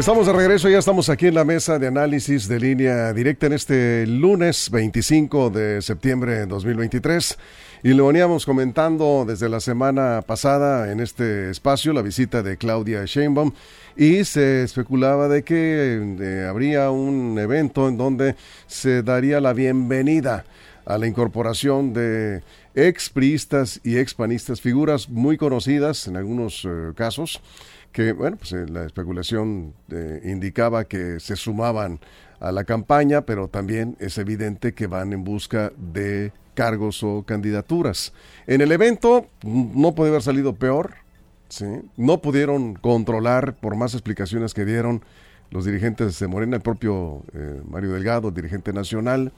Estamos de regreso, ya estamos aquí en la mesa de análisis de línea directa en este lunes 25 de septiembre de 2023. Y lo veníamos comentando desde la semana pasada en este espacio, la visita de Claudia Sheinbaum, y se especulaba de que eh, habría un evento en donde se daría la bienvenida a la incorporación de expriistas y expanistas, figuras muy conocidas en algunos eh, casos, que, bueno, pues eh, la especulación indicaba que se sumaban a la campaña, pero también es evidente que van en busca de cargos o candidaturas. En el evento no puede haber salido peor, ¿sí? no pudieron controlar, por más explicaciones que dieron los dirigentes de Morena, el propio eh, Mario Delgado, dirigente nacional,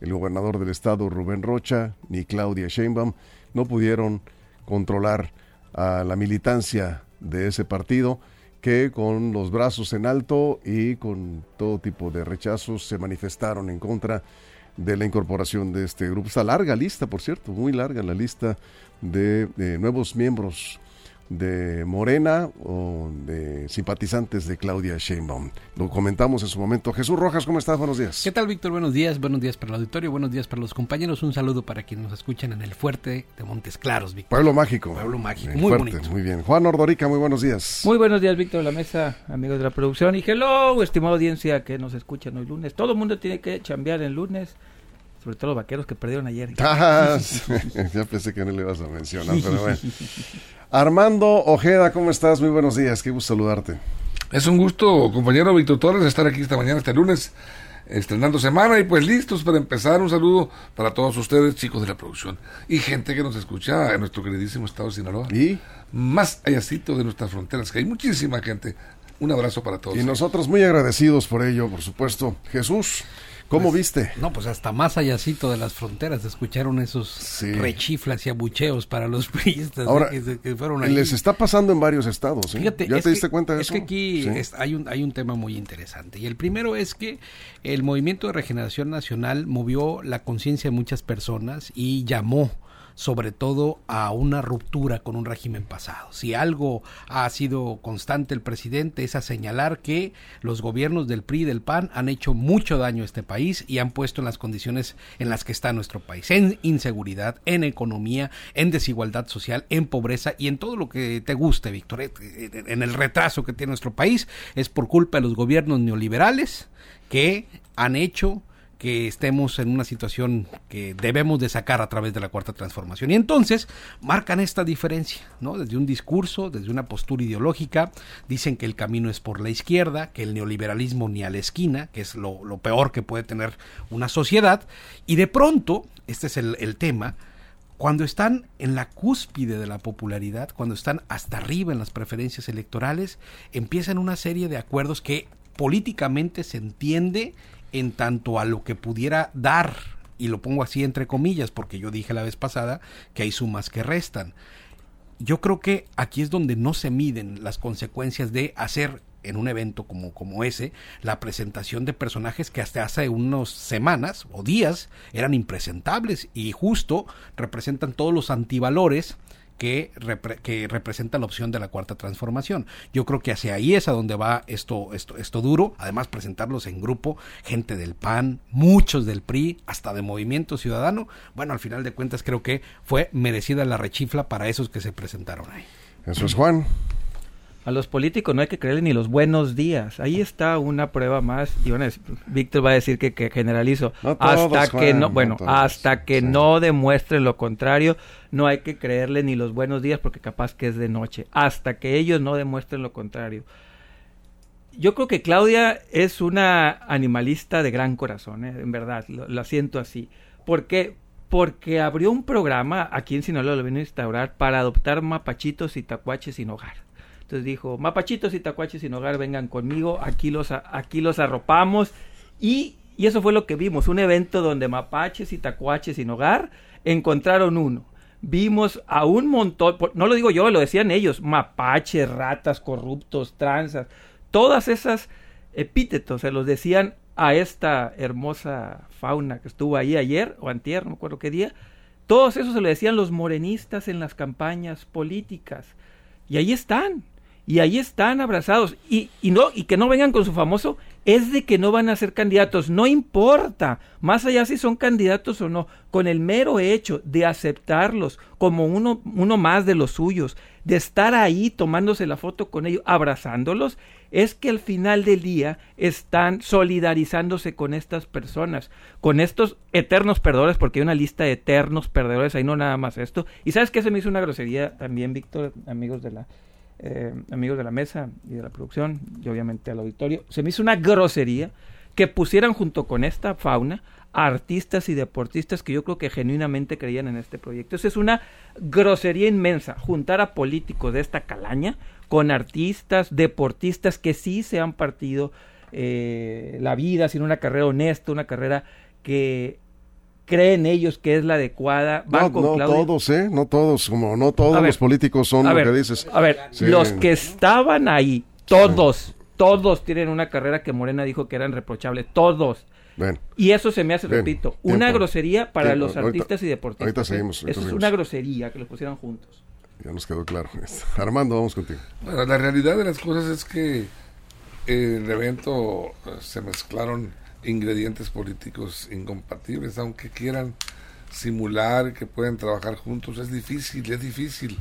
el gobernador del estado Rubén Rocha, ni Claudia Sheinbaum, no pudieron controlar a la militancia de ese partido que con los brazos en alto y con todo tipo de rechazos se manifestaron en contra de la incorporación de este grupo. Está larga lista, por cierto, muy larga la lista de, nuevos miembros de Morena o de simpatizantes de Claudia Sheinbaum. Lo comentamos en su momento. Jesús Rojas, ¿cómo estás? Buenos días. ¿Qué tal, Víctor? Buenos días. Buenos días para el auditorio, buenos días para los compañeros. Un saludo para quienes nos escuchan en el fuerte de Montes Claros, Víctor. Pueblo mágico. Pueblo mágico, muy bonito. Muy bien. Juan Ordorica, muy buenos días. Muy buenos días, Víctor, la mesa, amigos de la producción. Y hello, estimada audiencia que nos escuchan hoy lunes. Todo el mundo tiene que chambear el lunes sobre todo los vaqueros que perdieron ayer. Ah, ya pensé que no le ibas a mencionar, pero bueno. Armando Ojeda, ¿cómo estás? Muy buenos días, qué gusto saludarte. Es un gusto, compañero Víctor Torres, estar aquí esta mañana, este lunes, estrenando semana y pues listos para empezar. Un saludo para todos ustedes, chicos de la producción y gente que nos escucha en nuestro queridísimo estado de Sinaloa. Y más allácito de nuestras fronteras, que hay muchísima gente. Un abrazo para todos. Y nosotros muy agradecidos por ello, por supuesto. Jesús. ¿Cómo pues, viste? No, pues hasta más allácito de las fronteras escucharon esos rechiflas y abucheos para los priistas Ahora, que, fueron ahí. Les está pasando en varios estados. ¿eh? Fíjate, ¿Ya te diste cuenta de eso? Es que aquí hay, un, hay un tema muy interesante. Y el primero es que el Movimiento de Regeneración Nacional movió la conciencia de muchas personas y llamó sobre todo a una ruptura con un régimen pasado. Si algo ha sido constante el presidente es a señalar que los gobiernos del PRI y del PAN han hecho mucho daño a este país y han puesto en las condiciones en las que está nuestro país, en inseguridad, en economía, en desigualdad social, en pobreza y en todo lo que te guste, Víctor, eh, en el retraso que tiene nuestro país es por culpa de los gobiernos neoliberales que han hecho que estemos en una situación que debemos de sacar a través de la cuarta transformación. Y entonces marcan esta diferencia, ¿no? Desde un discurso, desde una postura ideológica, dicen que el camino es por la izquierda, que el neoliberalismo ni a la esquina, que es lo, peor que puede tener una sociedad, y de pronto, este es el, el tema, cuando están en la cúspide de la popularidad, cuando están hasta arriba en las preferencias electorales, empiezan una serie de acuerdos que políticamente se entiende en tanto a lo que pudiera dar, y lo pongo así entre comillas, porque yo dije la vez pasada que hay sumas que restan. Yo creo que aquí es donde no se miden las consecuencias de hacer en un evento como, como ese, la presentación de personajes que hasta hace unas semanas o días eran impresentables y justo representan todos los antivalores que, que representa la opción de la cuarta transformación. Yo creo que hacia ahí es a donde va esto, esto, esto duro. Además, presentarlos en grupo, gente del PAN, muchos del PRI, hasta de Movimiento Ciudadano. Bueno, al final de cuentas creo que fue merecida la rechifla para esos que se presentaron ahí. Eso es Juan a los políticos no hay que creerle ni los buenos días. Ahí está una prueba más. Y bueno, Víctor va a decir que, generalizo. hasta que no, bueno, hasta que no demuestren lo contrario, no hay que creerle ni los buenos días porque capaz que es de noche. Hasta que ellos no demuestren lo contrario. Yo creo que Claudia es una animalista de gran corazón, ¿eh? en verdad, lo, siento así. ¿Por qué? Porque abrió un programa aquí en Sinaloa, lo vino a instaurar, para adoptar mapachitos y tacuaches sin hogar entonces dijo, mapachitos y tacuaches sin hogar, vengan conmigo, aquí los, aquí los arropamos. Y, y eso fue lo que vimos, un evento donde mapaches y tacuaches sin hogar encontraron uno. Vimos a un montón, no lo digo yo, lo decían ellos, mapaches, ratas, corruptos, tranzas, todas esas epítetos, se los decían a esta hermosa fauna que estuvo ahí ayer o antier, no me acuerdo qué día, todos esos se lo decían los morenistas en las campañas políticas. Y ahí están, y ahí están abrazados. Y, y, no, y que no vengan con su famoso, es de que no van a ser candidatos. No importa, más allá si son candidatos o no, con el mero hecho de aceptarlos como uno, uno más de los suyos, de estar ahí tomándose la foto con ellos, abrazándolos, es que al final del día están solidarizándose con estas personas, con estos eternos perdedores, porque hay una lista de eternos perdedores, ahí no nada más esto. Y sabes que se me hizo una grosería también, Víctor, amigos de la, eh, amigos de la mesa y de la producción, y obviamente al auditorio, se me hizo una grosería que pusieran junto con esta fauna artistas y deportistas que yo creo que genuinamente creían en este proyecto. Eso es una grosería inmensa, juntar a políticos de esta calaña con artistas, deportistas que sí se han partido eh, la vida sin una carrera honesta, una carrera que creen ellos que es la adecuada. no, todos, ¿eh? No todos, como no todos los políticos son lo que dices. A ver, los que estaban ahí, todos, todos tienen una carrera que Morena dijo que eran reprochables, todos. Y eso se me hace, repito, una grosería para los artistas y deportistas. Ahorita seguimos. eso es una grosería que los pusieran juntos. Ya nos quedó claro. Armando, vamos contigo. Bueno, la realidad de las cosas es que en el evento eh, se mezclaron ingredientes políticos incompatibles, aunque quieran simular que pueden trabajar juntos, es difícil, es difícil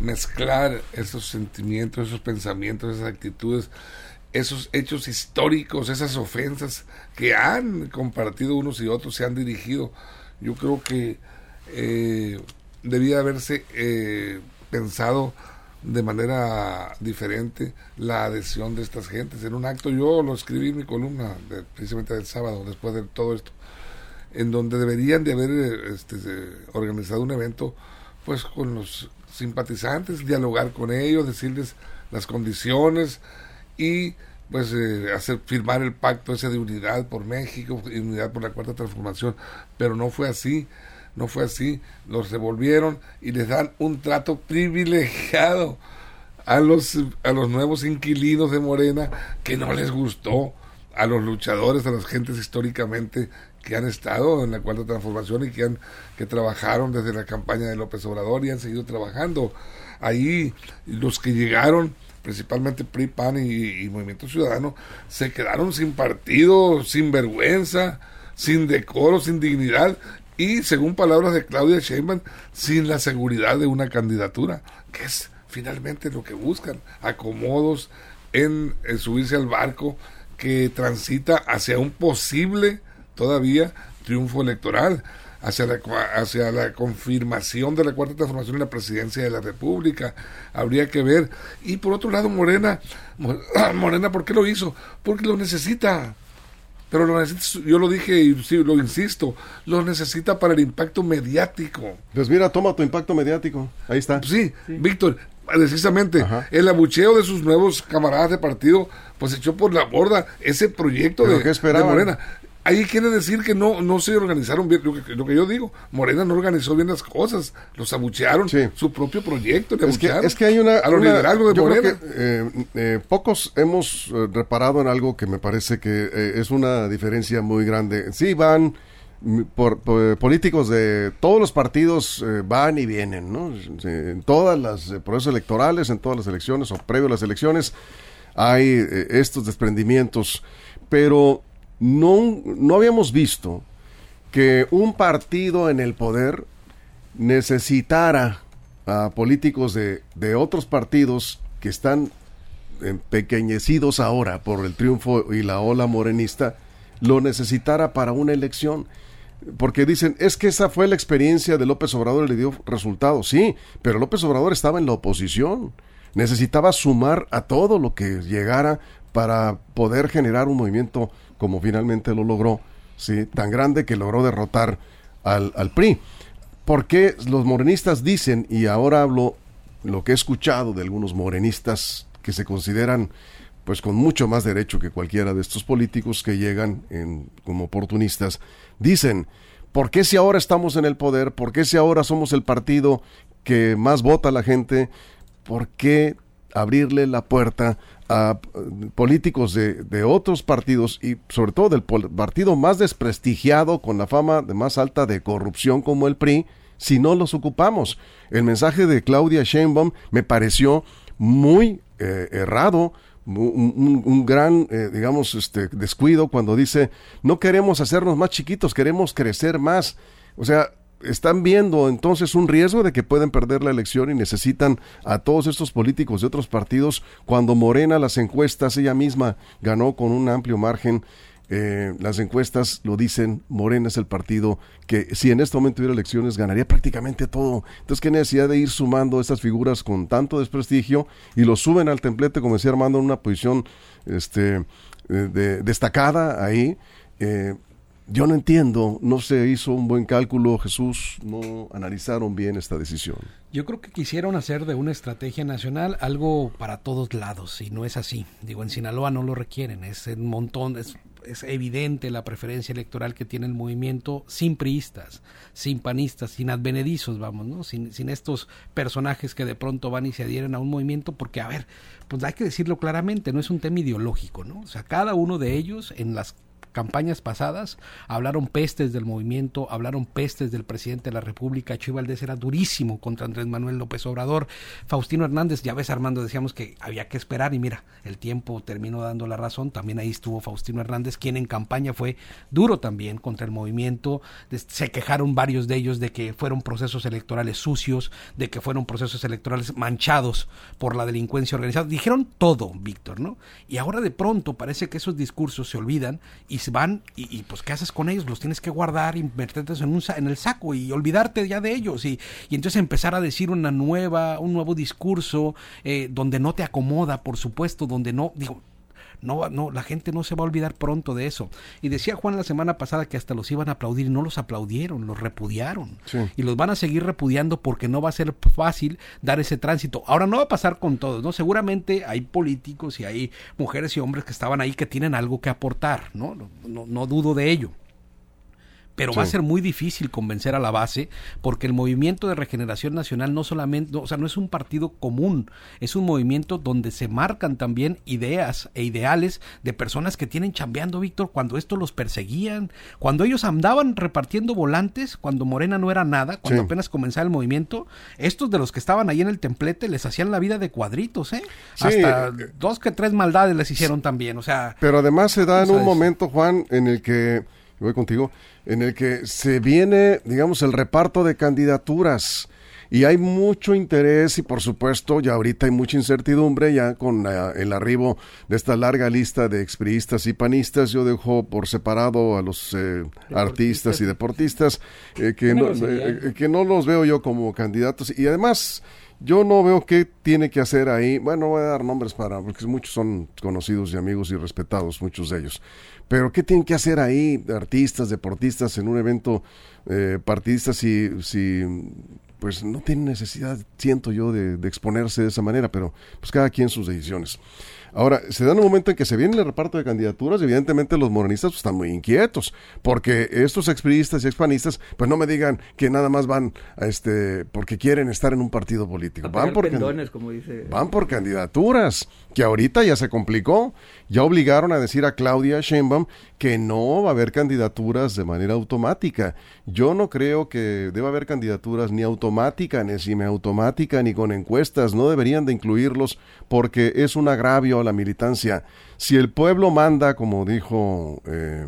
mezclar esos sentimientos, esos pensamientos, esas actitudes esos hechos históricos, esas ofensas que han compartido unos y otros, se han dirigido. Yo creo que eh, debía haberse eh, pensado de manera diferente la adhesión de estas gentes. En un acto yo lo escribí en mi columna, precisamente del sábado, después de todo esto, en donde deberían de haber este, organizado un evento pues con los simpatizantes, dialogar con ellos, decirles las condiciones, y pues eh, hacer firmar el pacto ese de unidad por México unidad por la cuarta transformación pero no fue así no fue así los revolvieron y les dan un trato privilegiado a los a los nuevos inquilinos de Morena que no les gustó a los luchadores a las gentes históricamente que han estado en la cuarta transformación y que han que trabajaron desde la campaña de López Obrador y han seguido trabajando. Ahí los que llegaron principalmente PRI, PAN y, Movimiento Ciudadano, se quedaron sin partido, sin vergüenza, sin decoro, sin dignidad y, según palabras de Claudia Sheinbaum, sin la seguridad de una candidatura, que es finalmente lo que buscan, acomodos en, en subirse al barco que transita hacia un posible todavía triunfo electoral hacia la, hacia la confirmación de la cuarta transformación en la presidencia de la República. Habría que ver. Y por otro lado, Morena, Morena, ¿por qué lo hizo? Porque lo necesita. Pero lo necesita, yo lo dije y sí, lo insisto, lo necesita para el impacto mediático. Pues mira, toma tu impacto mediático. Ahí está. Sí, Víctor, precisamente el abucheo de sus nuevos camaradas de partido pues echó por la borda ese proyecto de, de, Morena ahí quiere decir que no, no se organizaron bien, lo que, lo que yo digo, Morena no organizó bien las cosas, los abuchearon, su propio proyecto, es, que, es que hay una... A los de Morena. Eh, eh, pocos hemos eh, reparado en algo que me parece que es una diferencia muy grande. Sí, van... Por, políticos de todos los partidos van y vienen, ¿no? En todas las procesos electorales, en todas las elecciones o previo a las elecciones, hay estos desprendimientos, pero no, no habíamos visto que un partido en el poder necesitara a políticos de, de otros partidos que están empequeñecidos ahora por el triunfo y la ola morenista, lo necesitara para una elección. Porque dicen, es que esa fue la experiencia de López Obrador le dio resultados. Sí, pero López Obrador estaba en la oposición. Necesitaba sumar a todo lo que llegara para poder generar un movimiento como finalmente lo logró, ¿sí? tan grande que logró derrotar al, al PRI. Porque los morenistas dicen, y ahora hablo lo que he escuchado de algunos morenistas que se consideran pues con mucho más derecho que cualquiera de estos políticos que llegan en, como oportunistas, dicen, ¿por qué si ahora estamos en el poder? ¿Por qué si ahora somos el partido que más vota la gente? ¿Por qué abrirle la puerta a políticos de, de, otros partidos y sobre todo del partido más desprestigiado con la fama de más alta de corrupción como el PRI, si no los ocupamos. El mensaje de Claudia Sheinbaum me pareció muy eh, errado, un, gran, eh, digamos, este, descuido cuando dice, no queremos hacernos más chiquitos, queremos crecer más. O sea, están viendo entonces un riesgo de que pueden perder la elección y necesitan a todos estos políticos de otros partidos cuando Morena las encuestas ella misma ganó con un amplio margen eh, las encuestas lo dicen, Morena es el partido que si en este momento hubiera elecciones ganaría prácticamente todo. Entonces, ¿qué necesidad de ir sumando estas figuras con tanto desprestigio y lo suben al templete, como decía Armando, en una posición este, eh, destacada ahí? Eh, yo no entiendo, no se hizo un buen cálculo, Jesús, no analizaron bien esta decisión. Yo creo que quisieron hacer de una estrategia nacional algo para todos lados y no es así. Digo, en Sinaloa no lo requieren, es un montón, es, es evidente la preferencia electoral que tiene el movimiento sin priistas, sin panistas, sin advenedizos, vamos, ¿no? Sin, sin estos personajes que de pronto van y se adhieren a un movimiento porque, a ver, pues hay que decirlo claramente, no es un tema ideológico, ¿no? O sea, cada uno de ellos en las campañas pasadas hablaron pestes del movimiento, hablaron pestes del presidente de la República, Chuy Valdés era durísimo contra Andrés Manuel López Obrador, Faustino Hernández, ya ves Armando, decíamos que había que esperar y mira, el tiempo terminó dando la razón, también ahí estuvo Faustino Hernández, quien en campaña fue duro también contra el movimiento, se quejaron varios de ellos de que fueron procesos electorales sucios, de que fueron procesos electorales manchados por la delincuencia organizada, dijeron todo, Víctor, ¿no? Y ahora de pronto parece que esos discursos se olvidan y van y, pues ¿qué haces con ellos? Los tienes que guardar y en, un, en el saco y olvidarte ya de ellos y, y entonces empezar a decir una nueva, un nuevo discurso eh, donde no te acomoda, por supuesto, donde no, digo, no, no, la gente no se va a olvidar pronto de eso. Y decía Juan la semana pasada que hasta los iban a aplaudir y no los aplaudieron, los repudiaron. Y los van a seguir repudiando porque no va a ser fácil dar ese tránsito. Ahora no va a pasar con todos, ¿no? Seguramente hay políticos y hay mujeres y hombres que estaban ahí que tienen algo que aportar, ¿no? No, no, no dudo de ello pero va a ser muy difícil convencer a la base porque el movimiento de regeneración nacional no solamente, o sea, no es un partido común, es un movimiento donde se marcan también ideas e ideales de personas que tienen chambeando, Víctor, cuando esto los perseguían, cuando ellos andaban repartiendo volantes, cuando Morena no era nada, cuando apenas comenzaba el movimiento, estos de los que estaban ahí en el templete les hacían la vida de cuadritos, ¿eh? Hasta eh, dos que tres maldades les hicieron también, o sea. Pero además se da en un momento, Juan, en el que voy contigo, en el que se viene, digamos, el reparto de candidaturas. Y hay mucho interés y por supuesto ya ahorita hay mucha incertidumbre ya con el arribo de esta larga lista de expriistas y panistas. Yo dejo por separado a los eh, artistas y deportistas eh, que, no, eh, que no los veo yo como candidatos. Y además yo no veo qué tiene que hacer ahí. Bueno, voy a dar nombres para, porque muchos son conocidos y amigos y respetados, muchos de ellos. Pero ¿qué tienen que hacer ahí artistas, deportistas en un evento eh, partidista si, si pues no tienen necesidad, siento yo, de, de, exponerse de esa manera, pero pues cada quien sus decisiones. Ahora, se da un momento en que se viene el reparto de candidaturas, evidentemente los morenistas pues, están muy inquietos, porque estos expriistas y expanistas, pues no me digan que nada más van a este, porque quieren estar en un partido político. Van por, como dice... van por candidaturas, que ahorita ya se complicó. Ya obligaron a decir a Claudia Sheinbaum que no va a haber candidaturas de manera automática. Yo no creo que deba haber candidaturas ni automática, ni semiautomática, ni con encuestas. No deberían de incluirlos porque es un agravio la militancia. Si el pueblo manda, como dijo, eh,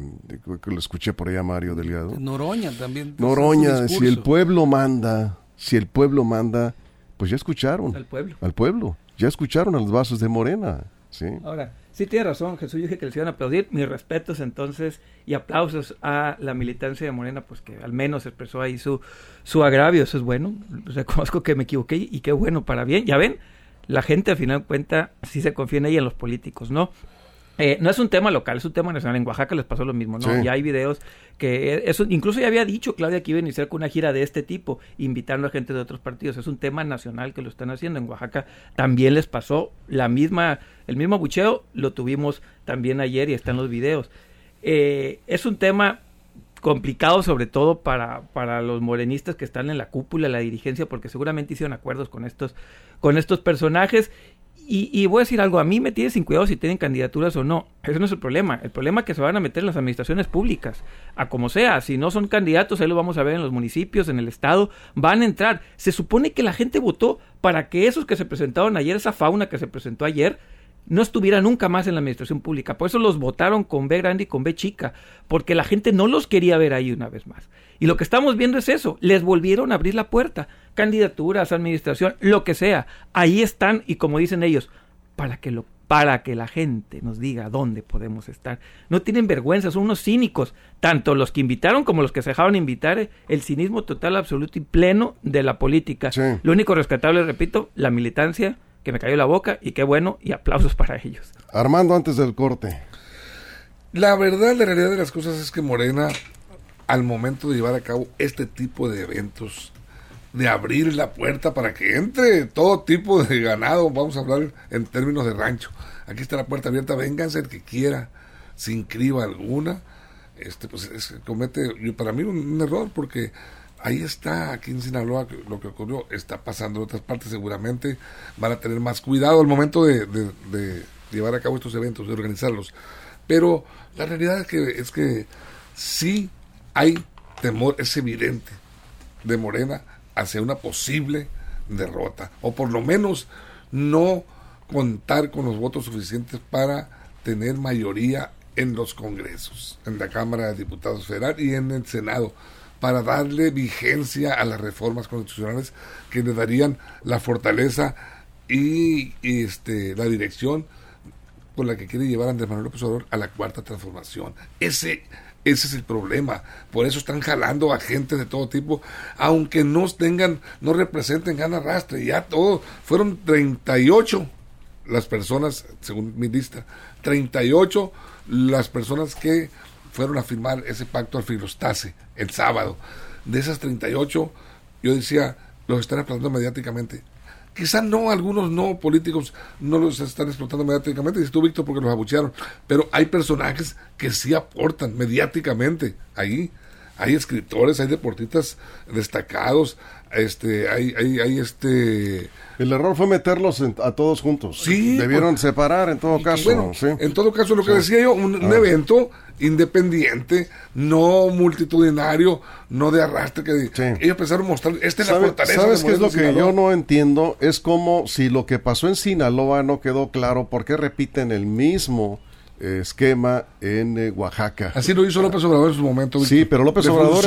lo escuché por allá Mario Delgado. Noroña también. Noroña, si el pueblo manda, si el pueblo manda, pues ya escucharon. Al pueblo. Al pueblo. Ya escucharon a los vasos de Morena. Sí. Ahora, Sí, tiene razón, Jesús dije que les iban a aplaudir. Mis respetos entonces y aplausos a la militancia de Morena, pues que al menos expresó ahí su, su agravio, eso es bueno. Reconozco que me equivoqué y qué bueno para bien. Ya ven, la gente al final de cuentas sí se confía en ella, en los políticos, ¿no? Eh, no es un tema local, es un tema nacional. En Oaxaca les pasó lo mismo, ¿no? Ya hay videos que eh, eso, incluso ya había dicho Claudia que iba a iniciar con una gira de este tipo, invitando a gente de otros partidos. Es un tema nacional que lo están haciendo. En Oaxaca también les pasó la misma, el mismo bucheo, lo tuvimos también ayer y están los videos. Eh, es un tema complicado sobre todo para, para los morenistas que están en la cúpula, la dirigencia, porque seguramente hicieron acuerdos con estos, con estos personajes Y, voy a decir algo, a mí me tiene sin cuidado si tienen candidaturas o no. Ese no es el problema. El problema es que se van a meter en las administraciones públicas. A como sea, si no son candidatos, ahí lo vamos a ver en los municipios, en el estado, van a entrar. Se supone que la gente votó para que esos que se presentaron ayer, esa fauna que se presentó ayer, no estuviera nunca más en la administración pública. Por eso los votaron con B grande y con B chica, porque la gente no los quería ver ahí una vez más. Y lo que estamos viendo es eso, les volvieron a abrir la puerta, candidaturas, administración, lo que sea. Ahí están y como dicen ellos, para que lo para que la gente nos diga dónde podemos estar. No tienen vergüenza, son unos cínicos, tanto los que invitaron como los que se dejaron invitar, el cinismo total, absoluto y pleno de la política. Lo único rescatable, repito, la militancia, que me cayó la boca y qué bueno y aplausos para ellos. Armando, antes del corte. La verdad, la realidad de las cosas es que Morena, al momento de llevar a cabo este tipo de eventos, de abrir la puerta para que entre todo tipo de ganado, vamos a hablar en términos de rancho. Aquí está la puerta abierta, vénganse el que quiera, sin criba alguna. Este, pues comete, para mí, un error porque ahí está, aquí en Sinaloa, lo que ocurrió, está pasando en otras partes seguramente, van a tener más cuidado al momento de, llevar a cabo estos eventos, de organizarlos. Pero la realidad es que, es que sí hay temor, es evidente, de Morena hacia una posible derrota, o por lo menos no contar con los votos suficientes para tener mayoría en los congresos, en la Cámara de Diputados Federal y en el Senado para darle vigencia a las reformas constitucionales que le darían la fortaleza y, este, la dirección con la que quiere llevar Andrés Manuel López Obrador a la cuarta transformación. Ese, ese es el problema. Por eso están jalando a gente de todo tipo, aunque no tengan, no representen gana rastre. Ya todo, fueron 38 las personas, según mi lista, 38 las personas que fueron a firmar ese pacto al filostase el sábado. De esas 38, yo decía, los están explotando mediáticamente. Quizá no, algunos no políticos no los están explotando mediáticamente, dices tú, Víctor, porque los abuchearon, pero hay personajes que sí aportan mediáticamente ahí. Hay escritores, hay deportistas destacados, este, hay, hay, hay este... El error fue meterlos a todos juntos. Sí. Debieron separar en todo caso. En todo caso, lo que decía yo, un, ah. evento independiente, no multitudinario, no de arrastre que ellos pensaron mostrar, esta es la fortaleza. ¿Sabes qué es lo que yo no entiendo? Es como si lo que pasó en Sinaloa no quedó claro, ¿por qué repiten el mismo esquema en eh, Oaxaca. Así lo hizo López Obrador en su momento. Sí, pero López Obrador,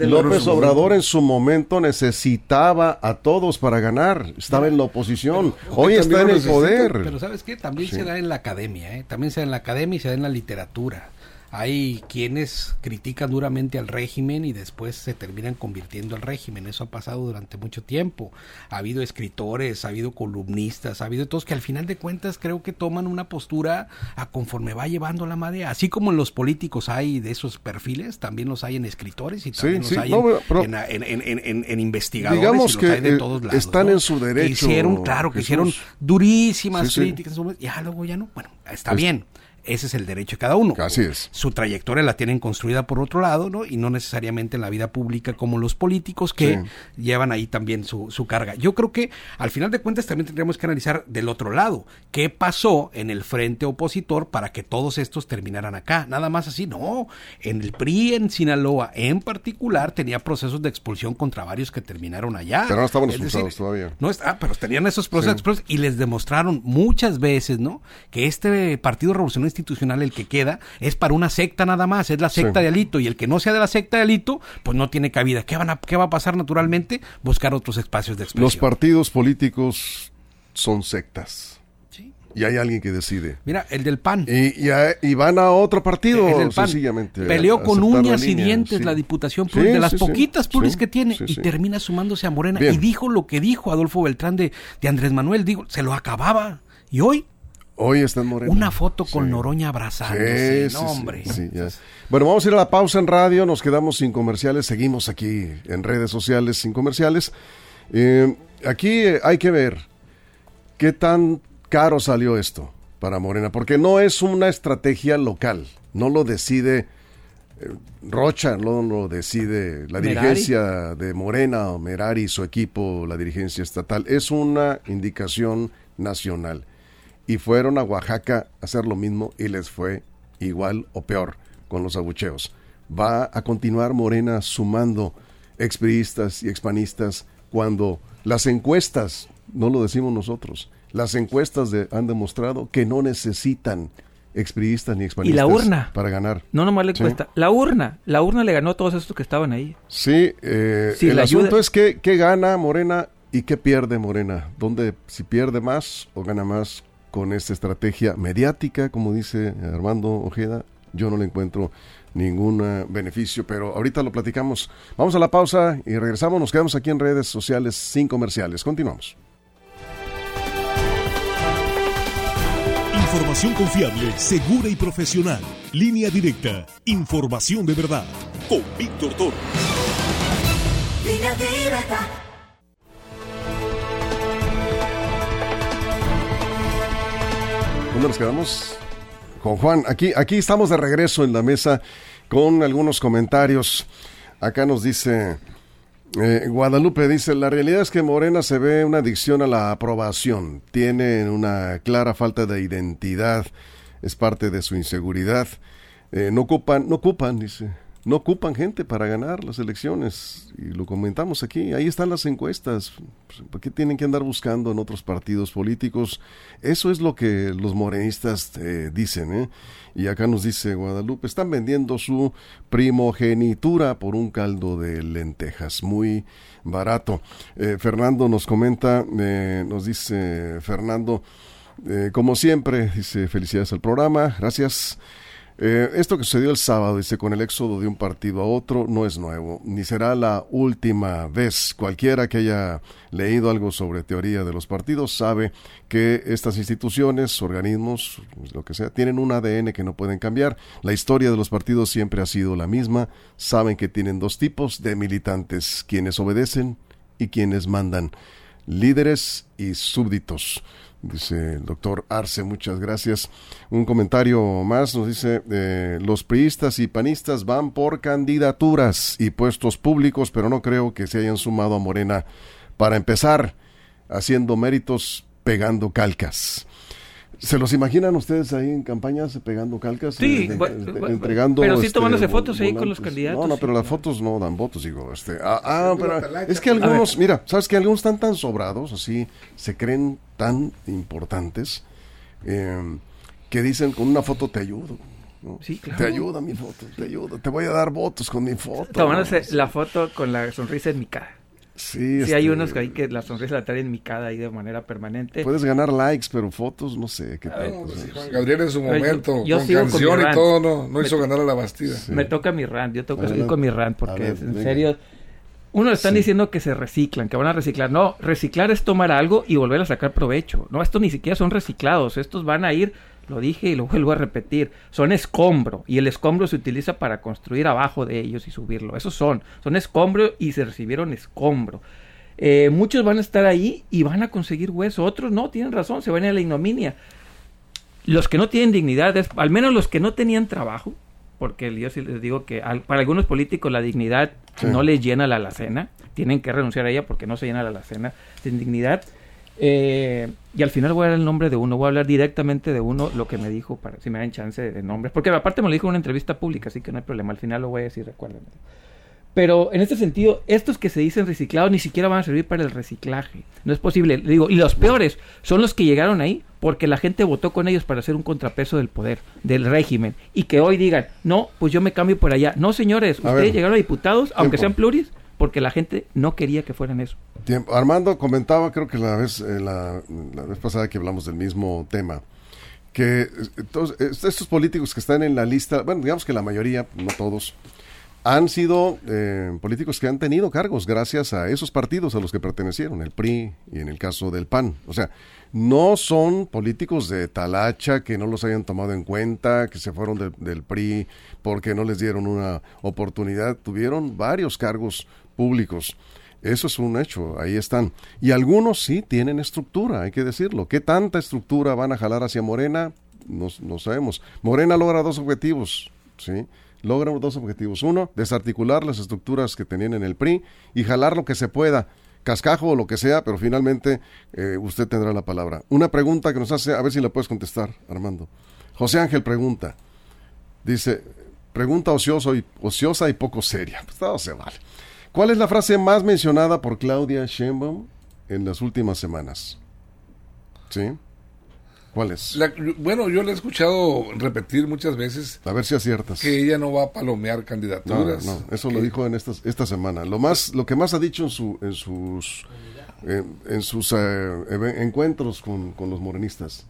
López Obrador en su momento necesitaba a todos para ganar. Estaba en la oposición. Hoy está en el poder. Pero sabes qué, también se da en la academia, ¿eh? también se da en la academia y se da en la literatura. Hay quienes critican duramente al régimen y después se terminan convirtiendo al régimen. Eso ha pasado durante mucho tiempo. Ha habido escritores, ha habido columnistas, ha habido todos que al final de cuentas creo que toman una postura a conforme va llevando la madre. Así como en los políticos hay de esos perfiles, también los hay en escritores y también los hay en, investigadores. Digamos que de todos lados, están en su derecho. hicieron, claro, que hicieron durísimas críticas. Ya luego ya no. Bueno, está bien ese es el derecho de cada uno. Así es. Su trayectoria la tienen construida por otro lado, ¿no? Y no necesariamente en la vida pública como los políticos que llevan ahí también su, su, carga. Yo creo que al final de cuentas también tendríamos que analizar del otro lado. ¿Qué pasó en el frente opositor para que todos estos terminaran acá? Nada más así, no. En el PRI en Sinaloa en particular tenía procesos de expulsión contra varios que terminaron allá. Pero no estaban expulsados todavía. No está, pero tenían esos procesos de y les demostraron muchas veces, ¿no? Que este Partido Revolucionario institucional el que queda es para una secta nada más, es la secta de Alito y el que no sea de la secta de Alito, pues no tiene cabida. ¿Qué, van a, qué va a pasar naturalmente? Buscar otros espacios de expresión. Los partidos políticos son sectas. Y hay alguien que decide. Mira, el del PAN. Y, van a otro partido, sencillamente. Peleó con uñas y dientes la diputación de las poquitas pluris que tiene, y termina sumándose a Morena. Y dijo lo que dijo Adolfo Beltrán de, de Andrés Manuel, digo, se lo acababa. Y hoy Hoy está en Morena. Una foto con Noroña abrazándose. no, hombre. Bueno, vamos a ir a la pausa en radio. Nos quedamos sin comerciales. Seguimos aquí en redes sociales sin comerciales. Eh, aquí hay que ver qué tan caro salió esto para Morena, porque no es una estrategia local. No lo decide eh, Rocha, no lo decide la dirigencia de Morena o Merari, su equipo, la dirigencia estatal. Es una indicación nacional. Y fueron a Oaxaca a hacer lo mismo y les fue igual o peor con los abucheos. Va a continuar Morena sumando expriistas y expanistas cuando las encuestas, no lo decimos nosotros, las encuestas de, han demostrado que no necesitan expriistas ni expanistas y la urna para ganar. No nomás la encuesta, la urna, la urna le ganó a todos estos que estaban ahí. Sí, eh, el asunto es que qué gana Morena y qué pierde Morena, donde si pierde más o gana más con esta estrategia mediática, como dice Armando Ojeda, yo no le encuentro ningún eh, beneficio, pero ahorita lo platicamos. Vamos a la pausa y regresamos, nos quedamos aquí en redes sociales sin comerciales. Continuamos. Información confiable, segura y profesional. Línea directa. Información de verdad. Con Víctor Toro. Línea directa. ¿Dónde nos quedamos? Con Juan, aquí, aquí estamos de regreso en la mesa con algunos comentarios. Acá nos dice eh, Guadalupe dice, la realidad es que Morena se ve una adicción a la aprobación, tiene una clara falta de identidad, es parte de su inseguridad, eh, no ocupan, no ocupan, dice, no ocupan gente para ganar las elecciones. Y lo comentamos aquí, ahí están las encuestas. Pues, ¿Por qué tienen que andar buscando en otros partidos políticos? Eso es lo que los morenistas eh, dicen. ¿eh? Y acá nos dice Guadalupe, están vendiendo su primogenitura por un caldo de lentejas, muy barato. Eh, Fernando nos comenta, nos dice Fernando, como siempre, dice felicidades al programa, gracias. Eh, esto que sucedió el sábado, dice, con el éxodo de un partido a otro, no es nuevo, ni será la última vez. Cualquiera que haya leído algo sobre teoría de los partidos sabe que estas instituciones, organismos, lo que sea, tienen un ADN que no pueden cambiar. La historia de los partidos siempre ha sido la misma. Saben que tienen dos tipos de militantes, quienes obedecen y quienes mandan, líderes y súbditos. Dice el doctor Arce, muchas gracias. Un comentario más nos dice, eh, los priistas y panistas van por candidaturas y puestos públicos, pero no creo que se hayan sumado a Morena para empezar haciendo méritos pegando calcas. ¿Se los imaginan ustedes ahí en campañas pegando calcas? Sí, eh, entregando. Pero sí este, tomándose fotos ahí con los candidatos. No, no, pero las fotos no dan votos, digo. Este, ah, ah pero es que algunos, mira, ¿sabes que Algunos están tan sobrados, así, se creen tan importantes, em, que dicen con una foto te ayudo. Sí, claro. Te ayuda mi foto, te ayuda, te voy a dar votos con mi foto. Tomándose la foto con la sonrisa en mi cara. Sí, sí hay este, unos que hay que la sonrisa la traen en mi cara ahí de manera permanente. Puedes ganar likes, pero fotos, no sé. ¿qué tal, Juan Gabriel en su momento, yo, con canción y todo, no, no hizo ganar a la Bastida. Me toca mi rant, yo tengo que seguir con mi rant, porque en serio... Uno están diciendo que se reciclan, que van a reciclar. No, reciclar es tomar algo y volver a sacar provecho. No, estos ni siquiera son reciclados. Estos van a ir lo dije y lo vuelvo a repetir, son escombro y el escombro se utiliza para construir abajo de ellos y subirlo. Esos son, son escombro y se recibieron escombro. Eh, muchos van a estar ahí y van a conseguir hueso, otros no, tienen razón, se van a la ignominia. Los que no tienen dignidad, al menos los que no tenían trabajo, porque yo sí les digo que para algunos políticos la dignidad no les llena la alacena, tienen que renunciar a ella porque no se llena la alacena sin dignidad eh, y al final voy a dar el nombre de uno, voy a hablar directamente de uno, lo que me dijo, para si me dan chance de nombres. Porque aparte me lo dijo en una entrevista pública, así que no hay problema. Al final lo voy a decir, recuérdenme. Pero en este sentido, estos que se dicen reciclados ni siquiera van a servir para el reciclaje. No es posible. Digo, y los peores son los que llegaron ahí porque la gente votó con ellos para hacer un contrapeso del poder, del régimen. Y que hoy digan, no, pues yo me cambio por allá. No, señores, ustedes llegaron a diputados, aunque sean pluris, porque la gente no quería que fueran eso. Armando comentaba, creo que la vez, eh, la, vez pasada que hablamos del mismo tema, que eh, todos, estos políticos que están en la lista, bueno, digamos que la mayoría, no todos, han sido eh, políticos que han tenido cargos gracias a esos partidos a los que pertenecieron, el PRI y en el caso del PAN. O sea, no son políticos de talacha que no los hayan tomado en cuenta, que se fueron del PRI porque no les dieron una oportunidad. Tuvieron varios cargos públicos. Eso es un hecho, ahí están. Y algunos sí tienen estructura, hay que decirlo. ¿Qué tanta estructura van a jalar hacia Morena? No, sabemos. Morena logra dos objetivos, ¿sí? Logra dos objetivos. Uno, desarticular las estructuras que tenían en el PRI y jalar lo que se pueda cascajo o lo que sea, pero finalmente eh, usted tendrá la palabra. Una pregunta que nos hace, a ver si la puedes contestar, Armando. José Ángel pregunta, dice, pregunta ocioso y, ociosa y poco seria. Pues todo se vale. ¿Cuál es la frase más mencionada por Claudia Sheinbaum en las últimas semanas? ¿Sí? ¿Cuál es? bueno, yo le he escuchado repetir muchas veces. A ver si aciertas. Que ella no va a palomear candidaturas. No, eso lo dijo en esta, esta semana. Lo más, lo que más ha dicho en, su, en sus, en, sus eh, encuentros con, los morenistas.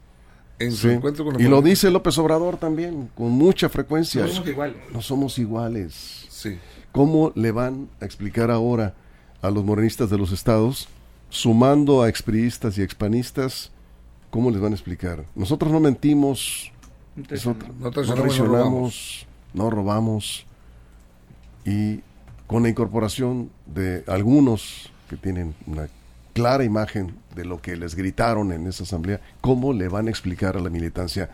En su encuentro con los Y lo dice López Obrador también, con mucha frecuencia. No somos iguales. No somos iguales. Sí. ¿Cómo le van a explicar ahora a los morenistas de los estados, sumando a expriistas y expanistas, ¿cómo les van a explicar? Nosotros no mentimos, no, traicionamos, no robamos, y con la incorporación de algunos que tienen una clara imagen de lo que les gritaron en esa asamblea, ¿cómo le van a explicar a la militancia?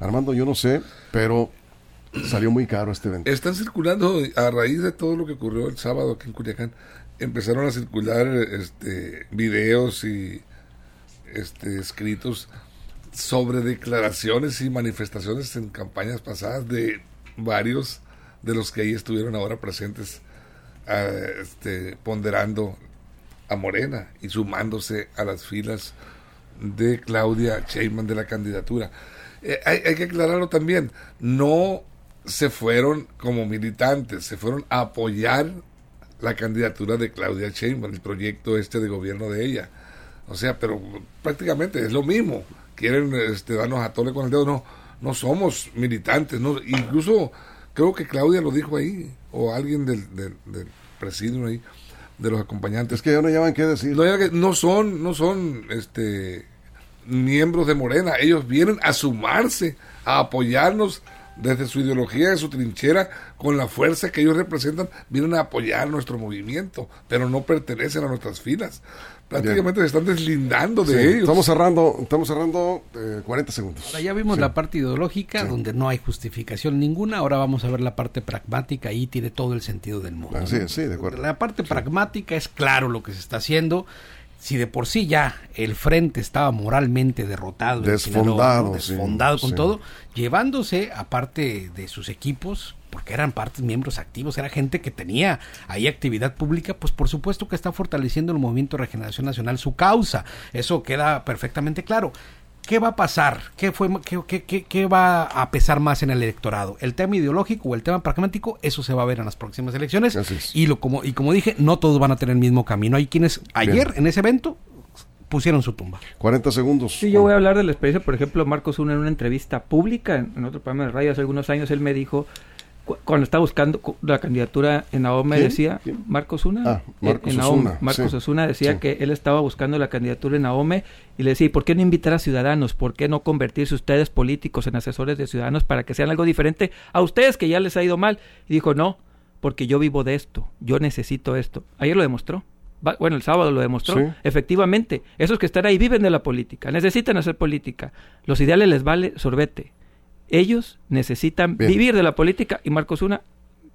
Armando, yo no sé, pero salió muy caro este evento. Están circulando, a raíz de todo lo que ocurrió el sábado aquí en Culiacán, empezaron a circular este, videos y este, escritos sobre declaraciones y manifestaciones en campañas pasadas de varios de los que ahí estuvieron ahora presentes, este, ponderando a Morena y sumándose a las filas de Claudia Sheinbaum de la candidatura. Eh, hay, hay, que aclararlo también, no se fueron como militantes, se fueron a apoyar la candidatura de Claudia Sheinbaum, el proyecto este de gobierno de ella. O sea, pero prácticamente es lo mismo. Quieren este, darnos a tole con el dedo. No, no somos militantes. No, incluso creo que Claudia lo dijo ahí, o alguien del, del, presidio ahí, de los acompañantes. Es que ya no llaman qué decir. No, no son, no son este, miembros de Morena. Ellos vienen a sumarse, a apoyarnos desde su ideología, de su trinchera, con la fuerza que ellos representan, vienen a apoyar nuestro movimiento, pero no pertenecen a nuestras filas. Prácticamente se están deslindando de ellos. Estamos cerrando, estamos cerrando 40 eh, segundos. ya vimos la parte ideológica, donde no hay justificación ninguna. Ahora vamos a ver la parte pragmática, y tiene todo el sentido del mundo. sí, sí, de acuerdo. La parte pragmática es claro lo que se está haciendo si de por sí ya el frente estaba moralmente derrotado, desfondado, desfondado con todo, llevándose aparte de sus equipos, porque eran partes miembros activos, era gente que tenía ahí actividad pública, pues por supuesto que está fortaleciendo el movimiento de regeneración nacional su causa, eso queda perfectamente claro. ¿Qué va a pasar? ¿Qué, fue, qué, qué, qué, va a pesar más en el electorado? ¿El tema ideológico o el tema pragmático? Eso se va a ver en las próximas elecciones. Y, lo, como, y como dije, no todos van a tener el mismo camino. Hay quienes ayer en ese evento pusieron su tumba. 40 segundos. Sí, yo voy a hablar de la experiencia, por ejemplo, Marcos Una en una entrevista pública en, otro programa de radio hace algunos años, él me dijo cuando estaba buscando la candidatura en AOME decía Marcos Una ah, Marcos en Marcos decía que él estaba buscando la candidatura en AOME y le decía, ¿por qué no invitar a ciudadanos? ¿Por qué no convertirse ustedes políticos en asesores de ciudadanos para que sean algo diferente a ustedes que ya les ha ido mal? Y dijo, "No, porque yo vivo de esto, yo necesito esto." Ayer lo demostró. Bueno, el sábado lo demostró. Efectivamente, esos que están ahí viven de la política, necesitan hacer política. Los ideales les vale sorbete ellos necesitan vivir de la política y Marcos Una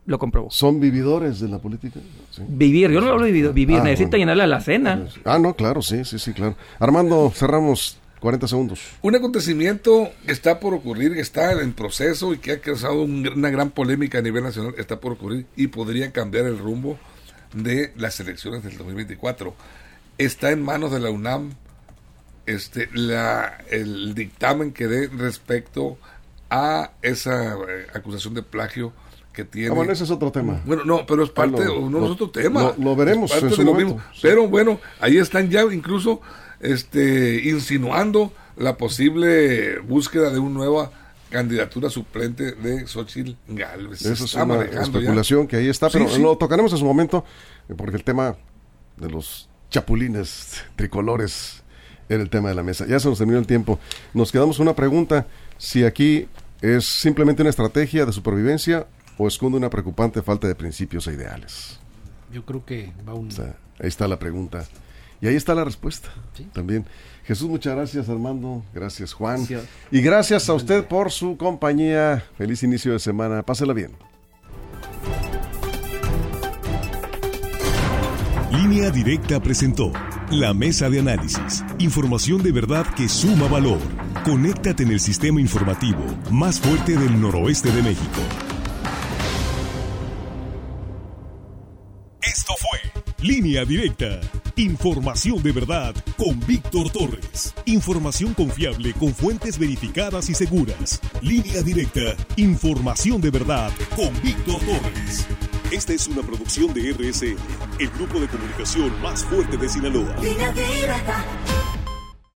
lo comprobó. ¿Son vividores de la política? Vivir, yo no hablo de vivir, vivir ah, necesita llenarle a la cena. Ah, no, claro, sí, sí, sí, claro. Armando, cerramos 40 segundos. Un acontecimiento que está por ocurrir, que está en proceso y que ha causado una gran polémica a nivel nacional, está por ocurrir y podría cambiar el rumbo de las elecciones del 2024. Está en manos de la UNAM este, la, el dictamen que dé respecto a esa eh, acusación de plagio que tiene. Ah, bueno, ese es otro tema. Bueno, no, pero es parte, no es otro tema. Lo, veremos. Pero bueno, ahí están ya incluso este, insinuando la posible búsqueda de una nueva candidatura suplente de Xochitl Galvez. Esa es una especulación que ahí está, pero lo tocaremos en su momento, eh, porque el tema de los chapulines tricolores era el tema de la mesa. Ya se nos terminó el tiempo. Nos quedamos una pregunta si aquí es simplemente una estrategia de supervivencia o esconde una preocupante falta de principios e ideales. Yo creo que va un... ahí está la pregunta. Y ahí está la respuesta también. Jesús, muchas gracias Armando, gracias Juan. Y gracias a usted por su compañía. Feliz inicio de semana. Pásela bien. Línea Directa presentó la mesa de análisis. Información de verdad que suma valor. Conéctate en el sistema informativo más fuerte del noroeste de México. Esto fue Línea Directa. Información de verdad con Víctor Torres. Información confiable con fuentes verificadas y seguras. Línea Directa. Información de verdad con Víctor Torres. Esta es una producción de RSN, el grupo de comunicación más fuerte de Sinaloa.